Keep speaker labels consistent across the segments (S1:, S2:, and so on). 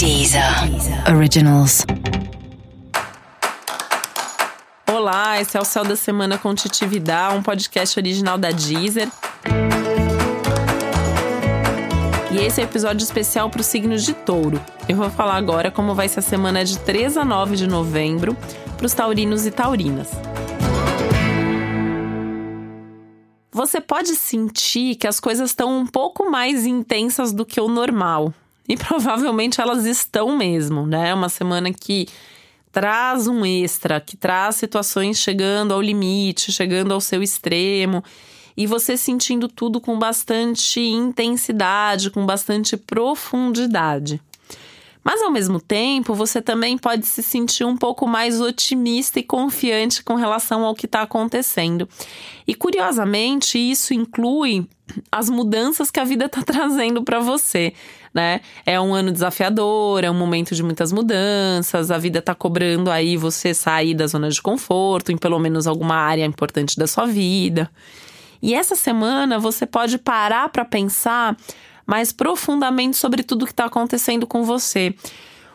S1: Deezer Originals.
S2: Olá, esse é o Céu da Semana com Titividade, um podcast original da Deezer. E esse é o episódio especial para os signos de touro. Eu vou falar agora como vai ser a semana de 3 a 9 de novembro para os taurinos e taurinas. Você pode sentir que as coisas estão um pouco mais intensas do que o normal. E provavelmente elas estão mesmo, né? É uma semana que traz um extra, que traz situações chegando ao limite, chegando ao seu extremo, e você sentindo tudo com bastante intensidade, com bastante profundidade. Mas ao mesmo tempo, você também pode se sentir um pouco mais otimista e confiante com relação ao que está acontecendo. E curiosamente, isso inclui as mudanças que a vida está trazendo para você. Né? É um ano desafiador, é um momento de muitas mudanças, a vida está cobrando aí você sair da zona de conforto em pelo menos alguma área importante da sua vida. E essa semana você pode parar para pensar mais profundamente sobre tudo que está acontecendo com você.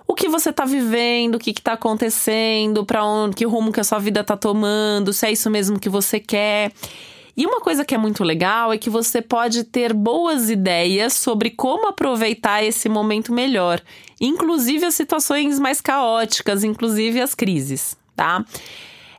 S2: O que você está vivendo, o que está acontecendo, para onde, que rumo que a sua vida está tomando, se é isso mesmo que você quer. E uma coisa que é muito legal é que você pode ter boas ideias sobre como aproveitar esse momento melhor, inclusive as situações mais caóticas, inclusive as crises, tá?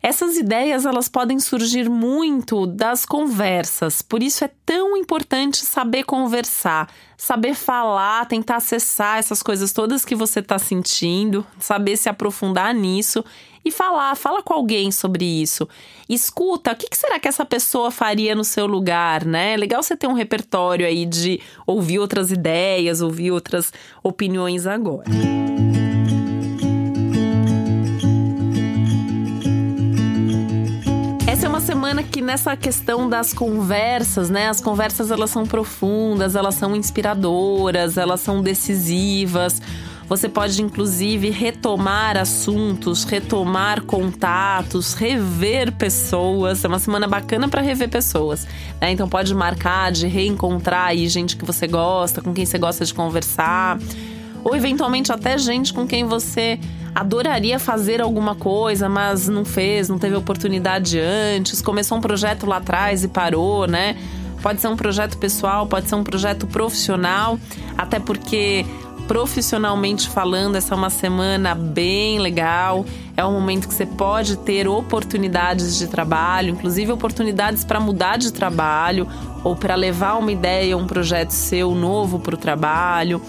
S2: Essas ideias elas podem surgir muito das conversas, por isso é tão importante saber conversar, saber falar, tentar acessar essas coisas todas que você está sentindo, saber se aprofundar nisso e falar, fala com alguém sobre isso. Escuta, o que, será que essa pessoa faria no seu lugar, né? É legal você ter um repertório aí de ouvir outras ideias, ouvir outras opiniões agora. Semana que nessa questão das conversas, né? As conversas elas são profundas, elas são inspiradoras, elas são decisivas. Você pode inclusive retomar assuntos, retomar contatos, rever pessoas. É uma semana bacana para rever pessoas. Né? Então pode marcar de reencontrar aí gente que você gosta, com quem você gosta de conversar, ou eventualmente até gente com quem você adoraria fazer alguma coisa, mas não fez, não teve oportunidade antes, começou um projeto lá atrás e parou, né? Pode ser um projeto pessoal, pode ser um projeto profissional, até porque profissionalmente falando, essa é uma semana bem legal. É um momento que você pode ter oportunidades de trabalho, inclusive oportunidades para mudar de trabalho ou para levar uma ideia, um projeto seu novo para o trabalho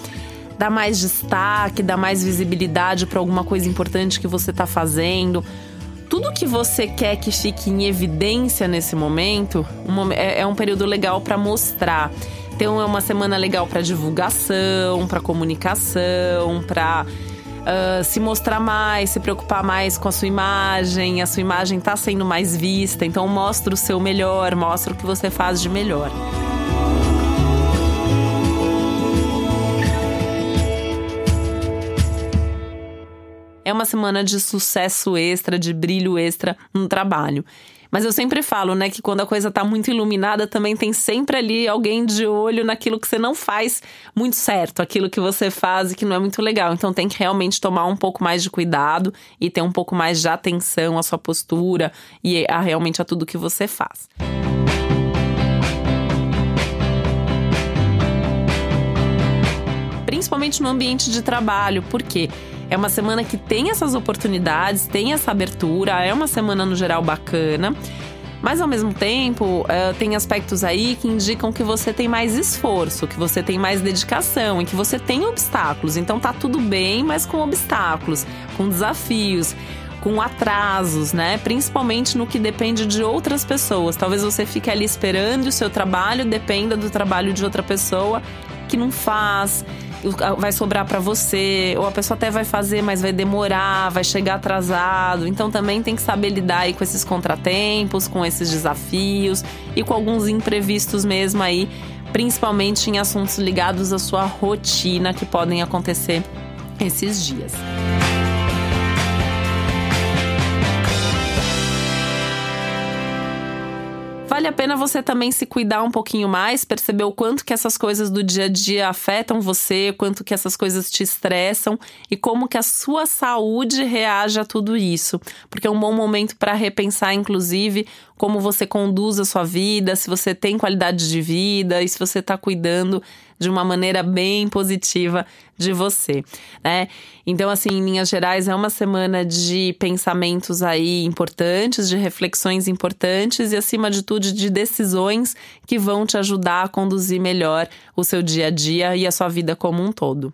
S2: dá mais destaque, dá mais visibilidade para alguma coisa importante que você está fazendo. Tudo que você quer que fique em evidência nesse momento é, é um período legal para mostrar. Então é uma semana legal para divulgação, para comunicação, para uh, se mostrar mais, se preocupar mais com a sua imagem. A sua imagem está sendo mais vista, então mostra o seu melhor, mostra o que você faz de melhor. É uma semana de sucesso extra, de brilho extra no trabalho. Mas eu sempre falo, né, que quando a coisa tá muito iluminada, também tem sempre ali alguém de olho naquilo que você não faz muito certo, aquilo que você faz e que não é muito legal. Então tem que realmente tomar um pouco mais de cuidado e ter um pouco mais de atenção à sua postura e a realmente a tudo que você faz. Principalmente no ambiente de trabalho, porque quê? É uma semana que tem essas oportunidades, tem essa abertura, é uma semana no geral bacana. Mas ao mesmo tempo, uh, tem aspectos aí que indicam que você tem mais esforço, que você tem mais dedicação e que você tem obstáculos. Então tá tudo bem, mas com obstáculos, com desafios, com atrasos, né? Principalmente no que depende de outras pessoas. Talvez você fique ali esperando e o seu trabalho dependa do trabalho de outra pessoa que não faz vai sobrar para você, ou a pessoa até vai fazer, mas vai demorar, vai chegar atrasado. Então também tem que saber lidar aí com esses contratempos, com esses desafios e com alguns imprevistos mesmo aí, principalmente em assuntos ligados à sua rotina que podem acontecer esses dias. Vale a pena você também se cuidar um pouquinho mais, perceber o quanto que essas coisas do dia a dia afetam você, quanto que essas coisas te estressam e como que a sua saúde reage a tudo isso. Porque é um bom momento para repensar, inclusive, como você conduz a sua vida, se você tem qualidade de vida e se você está cuidando de uma maneira bem positiva de você, né? Então, assim, em linhas gerais, é uma semana de pensamentos aí importantes, de reflexões importantes e, acima de tudo, de decisões que vão te ajudar a conduzir melhor o seu dia a dia e a sua vida como um todo.